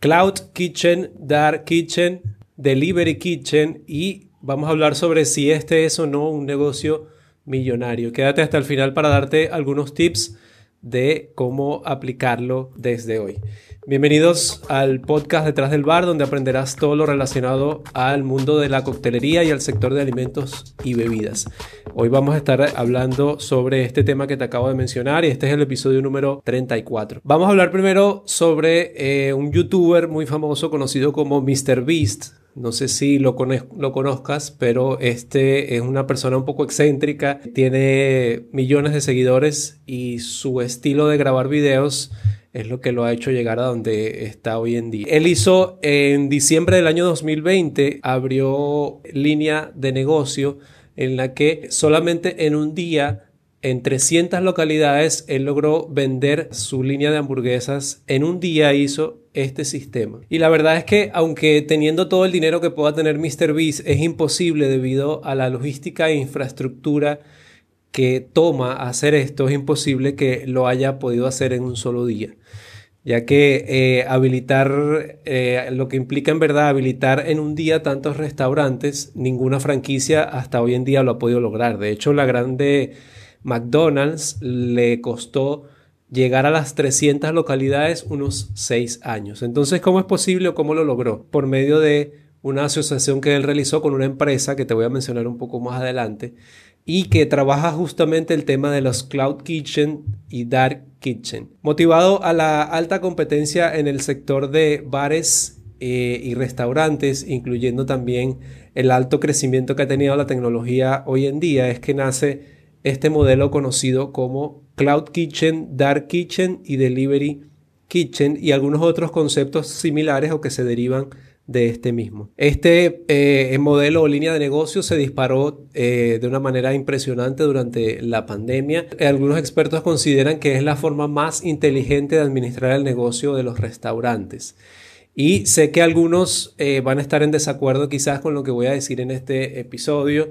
Cloud Kitchen, Dark Kitchen, Delivery Kitchen y vamos a hablar sobre si este es o no un negocio millonario. Quédate hasta el final para darte algunos tips de cómo aplicarlo desde hoy. Bienvenidos al podcast Detrás del Bar, donde aprenderás todo lo relacionado al mundo de la coctelería y al sector de alimentos y bebidas. Hoy vamos a estar hablando sobre este tema que te acabo de mencionar y este es el episodio número 34. Vamos a hablar primero sobre eh, un youtuber muy famoso conocido como MrBeast. No sé si lo, lo, conozcas, pero este es una persona un poco excéntrica, tiene millones de seguidores y su estilo de grabar videos es lo que lo ha hecho llegar a donde está hoy en día. Él hizo en diciembre del año 2020, abrió línea de negocio en la que solamente en un día en 300 localidades él logró vender su línea de hamburguesas. En un día hizo este sistema. Y la verdad es que aunque teniendo todo el dinero que pueda tener MrBeast es imposible debido a la logística e infraestructura que toma hacer esto, es imposible que lo haya podido hacer en un solo día ya que eh, habilitar, eh, lo que implica en verdad habilitar en un día tantos restaurantes, ninguna franquicia hasta hoy en día lo ha podido lograr. De hecho, la grande McDonald's le costó llegar a las 300 localidades unos 6 años. Entonces, ¿cómo es posible o cómo lo logró? Por medio de una asociación que él realizó con una empresa que te voy a mencionar un poco más adelante y que trabaja justamente el tema de los Cloud Kitchen y Dark Kitchen. Motivado a la alta competencia en el sector de bares eh, y restaurantes, incluyendo también el alto crecimiento que ha tenido la tecnología hoy en día, es que nace este modelo conocido como Cloud Kitchen, Dark Kitchen y Delivery Kitchen y algunos otros conceptos similares o que se derivan de este mismo. Este eh, modelo o línea de negocio se disparó eh, de una manera impresionante durante la pandemia. Algunos expertos consideran que es la forma más inteligente de administrar el negocio de los restaurantes. Y sé que algunos eh, van a estar en desacuerdo quizás con lo que voy a decir en este episodio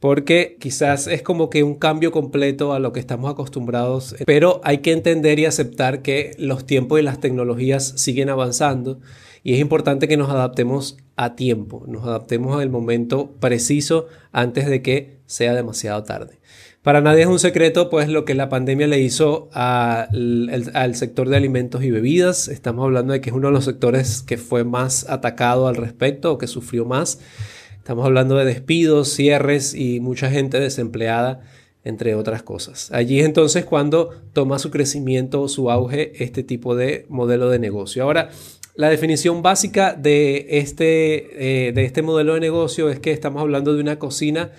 porque quizás es como que un cambio completo a lo que estamos acostumbrados, pero hay que entender y aceptar que los tiempos y las tecnologías siguen avanzando y es importante que nos adaptemos a tiempo, nos adaptemos al momento preciso antes de que sea demasiado tarde. Para nadie es un secreto pues lo que la pandemia le hizo al, sector de alimentos y bebidas. Estamos hablando de que es uno de los sectores que fue más atacado al respecto o que sufrió más. Estamos hablando de despidos, cierres y mucha gente desempleada, entre otras cosas. Allí es entonces cuando toma su crecimiento o su auge este tipo de modelo de negocio. Ahora, la definición básica de este, eh, de este modelo de negocio es que estamos hablando de una cocina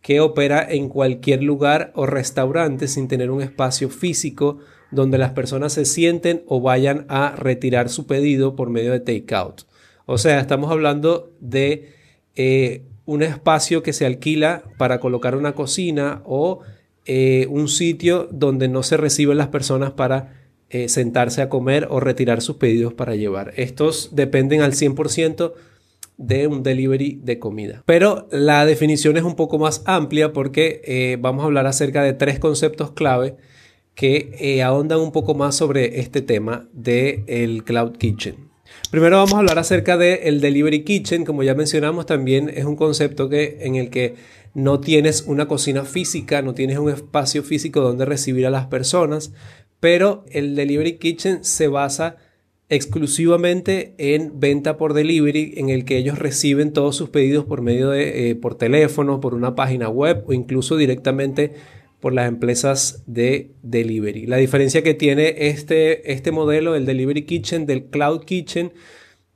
que opera en cualquier lugar o restaurante sin tener un espacio físico donde las personas se sienten o vayan a retirar su pedido por medio de takeout. O sea, estamos hablando de eh, un espacio que se alquila para colocar una cocina o eh, un sitio donde no se reciben las personas para eh, sentarse a comer o retirar sus pedidos para llevar. Estos dependen al 100% de un delivery de comida. Pero la definición es un poco más amplia porque vamos a hablar acerca de tres conceptos clave que ahondan un poco más sobre este tema del el Cloud Kitchen. Primero vamos a hablar acerca del Delivery Kitchen. Como ya mencionamos, también es un concepto que, en el que no tienes una cocina física, no tienes un espacio físico donde recibir a las personas, pero el Delivery Kitchen se basa exclusivamente en venta por delivery, en el que ellos reciben todos sus pedidos por medio de, eh, por teléfono, por una página web o incluso directamente por las empresas de delivery. La diferencia que tiene este, este modelo, el Delivery Kitchen del Cloud Kitchen,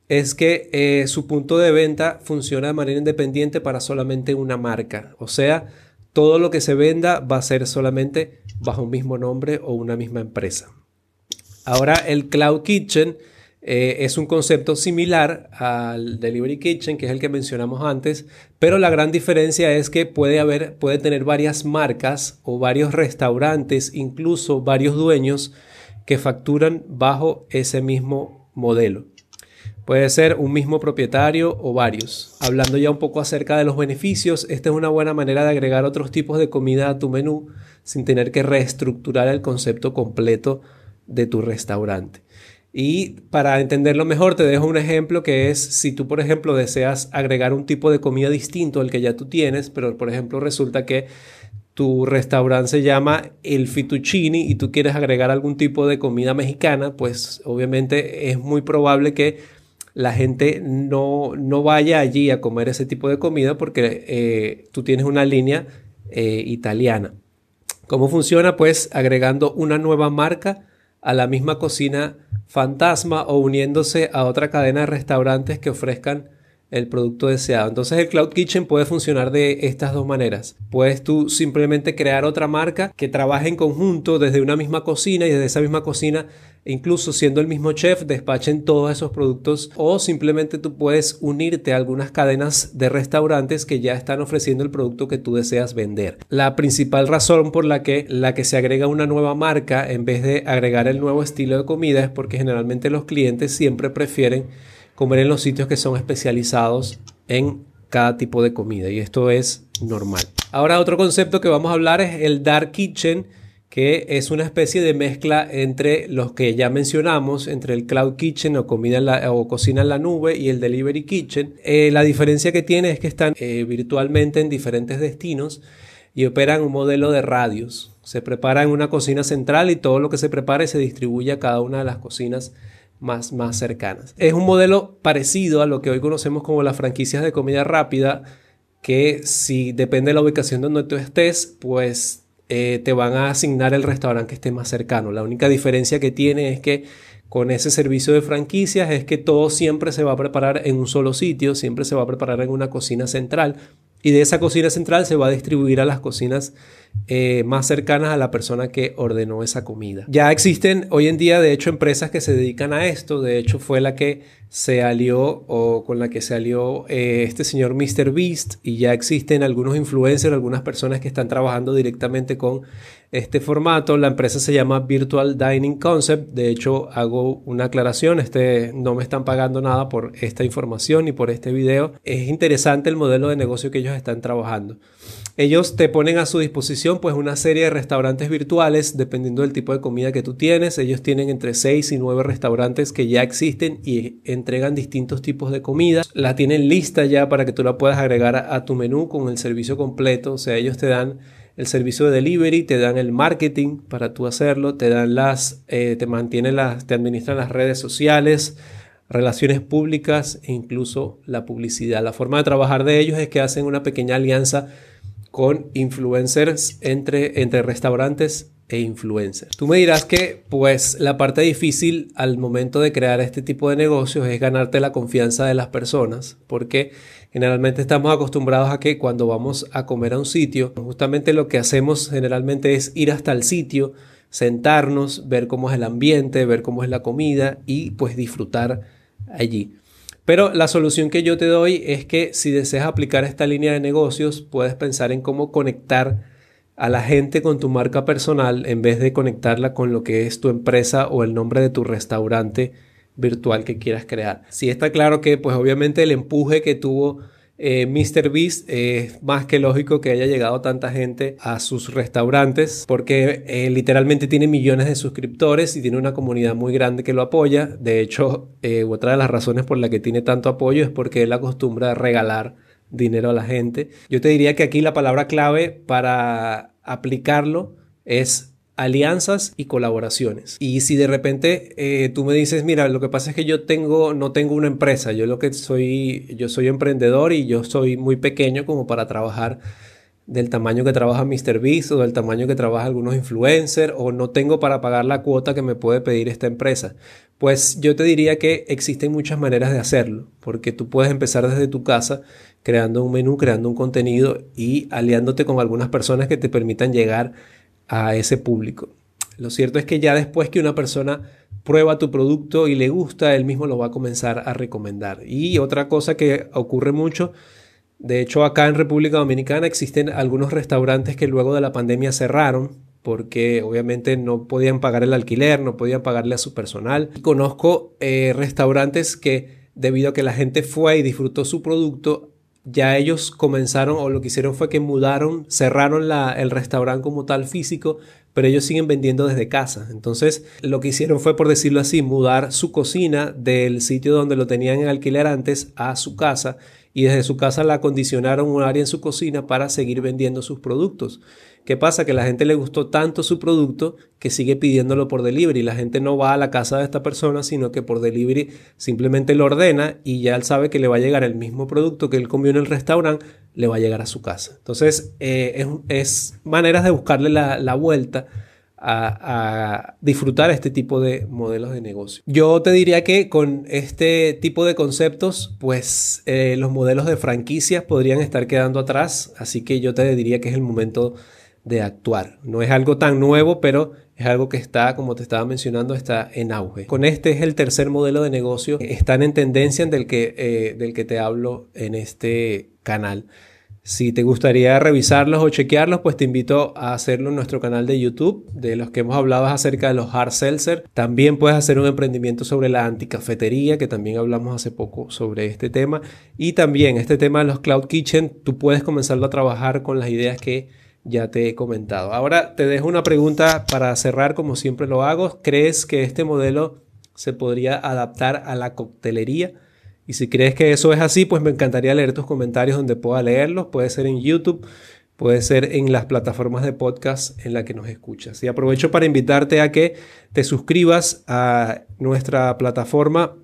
es que eh, su punto de venta funciona de manera independiente para solamente una marca. O sea, todo lo que se venda va a ser solamente bajo un mismo nombre o una misma empresa. Ahora el Cloud Kitchen eh, es un concepto similar al Delivery Kitchen, que es el que mencionamos antes, pero la gran diferencia es que puede haber, puede tener varias marcas o varios restaurantes, incluso varios dueños que facturan bajo ese mismo modelo. Puede ser un mismo propietario o varios. Hablando ya un poco acerca de los beneficios, esta es una buena manera de agregar otros tipos de comida a tu menú sin tener que reestructurar el concepto completo de tu restaurante. Y para entenderlo mejor, te dejo un ejemplo que es si tú, por ejemplo, deseas agregar un tipo de comida distinto al que ya tú tienes, pero por ejemplo resulta que tu restaurante se llama El Fituccini y tú quieres agregar algún tipo de comida mexicana, pues obviamente es muy probable que la gente no, no vaya allí a comer ese tipo de comida porque eh, tú tienes una línea eh, italiana. ¿Cómo funciona? Pues agregando una nueva marca a la misma cocina fantasma o uniéndose a otra cadena de restaurantes que ofrezcan el producto deseado. Entonces el Cloud Kitchen puede funcionar de estas dos maneras. Puedes tú simplemente crear otra marca que trabaje en conjunto desde una misma cocina y desde esa misma cocina, incluso siendo el mismo chef, despachen todos esos productos o simplemente tú puedes unirte a algunas cadenas de restaurantes que ya están ofreciendo el producto que tú deseas vender. La principal razón por la que la que se agrega una nueva marca en vez de agregar el nuevo estilo de comida es porque generalmente los clientes siempre prefieren comer en los sitios que son especializados en cada tipo de comida y esto es normal. Ahora otro concepto que vamos a hablar es el dark kitchen que es una especie de mezcla entre los que ya mencionamos, entre el cloud kitchen o, comida o cocina en la nube y el delivery kitchen. Eh, la diferencia que tiene es que están eh, virtualmente en diferentes destinos y operan un modelo de radios. Se prepara en una cocina central y todo lo que se prepare se distribuye a cada una de las cocinas más, más cercanas. Es un modelo parecido a lo que hoy conocemos como las franquicias de comida rápida, que si depende de la ubicación donde tú estés, pues eh, te van a asignar el restaurante que esté más cercano. La única diferencia que tiene es que con ese servicio de franquicias es que todo siempre se va a preparar en un solo sitio, siempre se va a preparar en una cocina central y de esa cocina central se va a distribuir a las cocinas eh, más cercanas a la persona que ordenó esa comida. Ya existen hoy en día, de hecho, empresas que se dedican a esto. De hecho, fue la que se alió o con la que se alió eh, este señor Mr. Beast y ya existen algunos influencers, algunas personas que están trabajando directamente con este formato. La empresa se llama Virtual Dining Concept. De hecho, hago una aclaración. Este, no me están pagando nada por esta información y por este video. Es interesante el modelo de negocio que ellos están trabajando. Ellos te ponen a su disposición pues una serie de restaurantes virtuales dependiendo del tipo de comida que tú tienes. Ellos tienen entre 6 y 9 restaurantes que ya existen y entregan distintos tipos de comida. La tienen lista ya para que tú la puedas agregar a, tu menú con el servicio completo. O sea, ellos te dan el servicio de delivery, te dan el marketing para tú hacerlo, te dan las, eh, te mantienen las, te administran las redes sociales, relaciones públicas e incluso la publicidad. La forma de trabajar de ellos es que hacen una pequeña alianza con influencers entre, entre restaurantes e influencers. Tú me dirás que pues la parte difícil al momento de crear este tipo de negocios es ganarte la confianza de las personas, porque generalmente estamos acostumbrados a que cuando vamos a comer a un sitio, justamente lo que hacemos generalmente es ir hasta el sitio, sentarnos, ver cómo es el ambiente, ver cómo es la comida y pues disfrutar allí. Pero la solución que yo te doy es que si deseas aplicar esta línea de negocios, puedes pensar en cómo conectar a la gente con tu marca personal en vez de conectarla con lo que es tu empresa o el nombre de tu restaurante virtual que quieras crear. Si está claro que pues obviamente el empuje que tuvo eh, Mr. Beast es más que lógico que haya llegado tanta gente a sus restaurantes porque eh, literalmente tiene millones de suscriptores y tiene una comunidad muy grande que lo apoya. De hecho, eh, otra de las razones por la que tiene tanto apoyo es porque él acostumbra a regalar dinero a la gente. Yo te diría que aquí la palabra clave para aplicarlo es alianzas y colaboraciones. Y si de repente eh, tú me dices, mira, lo que pasa es que yo tengo, no tengo una empresa, yo lo que soy, yo soy emprendedor y yo soy muy pequeño como para trabajar del tamaño que trabaja MrBeast o del tamaño que trabaja algunos influencers o no tengo para pagar la cuota que me puede pedir esta empresa. Pues yo te diría que existen muchas maneras de hacerlo, porque tú puedes empezar desde tu casa creando un menú, creando un contenido y aliándote con algunas personas que te permitan llegar a ese público. Lo cierto es que ya después que una persona prueba tu producto y le gusta, él mismo lo va a comenzar a recomendar. Y otra cosa que ocurre mucho, de hecho acá en República Dominicana existen algunos restaurantes que luego de la pandemia cerraron porque obviamente no podían pagar el alquiler, no podían pagarle a su personal. conozco eh, restaurantes que debido a que la gente fue y disfrutó su producto, ya ellos comenzaron o lo que hicieron fue que mudaron, cerraron la, el restaurante como tal físico, pero ellos siguen vendiendo desde casa. Entonces, lo que hicieron fue, por decirlo así, mudar su cocina del sitio donde lo tenían en alquiler antes a su casa y desde su casa la acondicionaron un área en su cocina para seguir vendiendo sus productos. ¿Qué pasa? Que la gente le gustó tanto su producto que sigue pidiéndolo por delivery. La gente no va a la casa de esta persona, sino que por delivery simplemente lo ordena y ya él sabe que le va a llegar el mismo producto que él comió en el restaurante, le va a llegar a su casa. Entonces, eh, es, maneras de buscarle la vuelta a, disfrutar este tipo de modelos de negocio. Yo te diría que con este tipo de conceptos, pues eh, los modelos de franquicias podrían estar quedando atrás, así que yo te diría que es el momento de actuar. No es algo tan nuevo, pero es algo que está, como te estaba mencionando, está en auge. Con este es el tercer modelo de negocio, están en tendencia del que, eh, del que te hablo en este canal. Si te gustaría revisarlos o chequearlos, pues te invito a hacerlo en nuestro canal de YouTube, de los que hemos hablado acerca de los hard seltzer. También puedes hacer un emprendimiento sobre la anticafetería, que también hablamos hace poco sobre este tema. Y también este tema de los cloud kitchen, tú puedes comenzarlo a trabajar con las ideas que ya te he comentado. Ahora te dejo una pregunta para cerrar, como siempre lo hago. ¿Crees que este modelo se podría adaptar a la coctelería? Y si crees que eso es así, pues me encantaría leer tus comentarios donde pueda leerlos. Puede ser en YouTube, puede ser en las plataformas de podcast en la que nos escuchas. Y aprovecho para invitarte a que te suscribas a nuestra plataforma,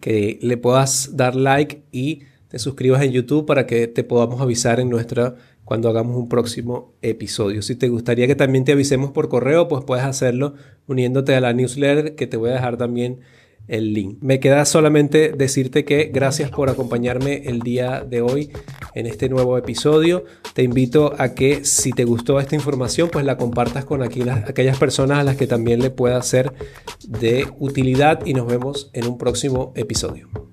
que le puedas dar like y te suscribas en YouTube para que te podamos avisar en nuestra cuando hagamos un próximo episodio. Si te gustaría que también te avisemos por correo, pues puedes hacerlo uniéndote a la newsletter que te voy a dejar también el link. Me queda solamente decirte que gracias por acompañarme el día de hoy en este nuevo episodio. Te invito a que si te gustó esta información, pues la compartas con aquellas personas a las que también le pueda ser de utilidad y nos vemos en un próximo episodio.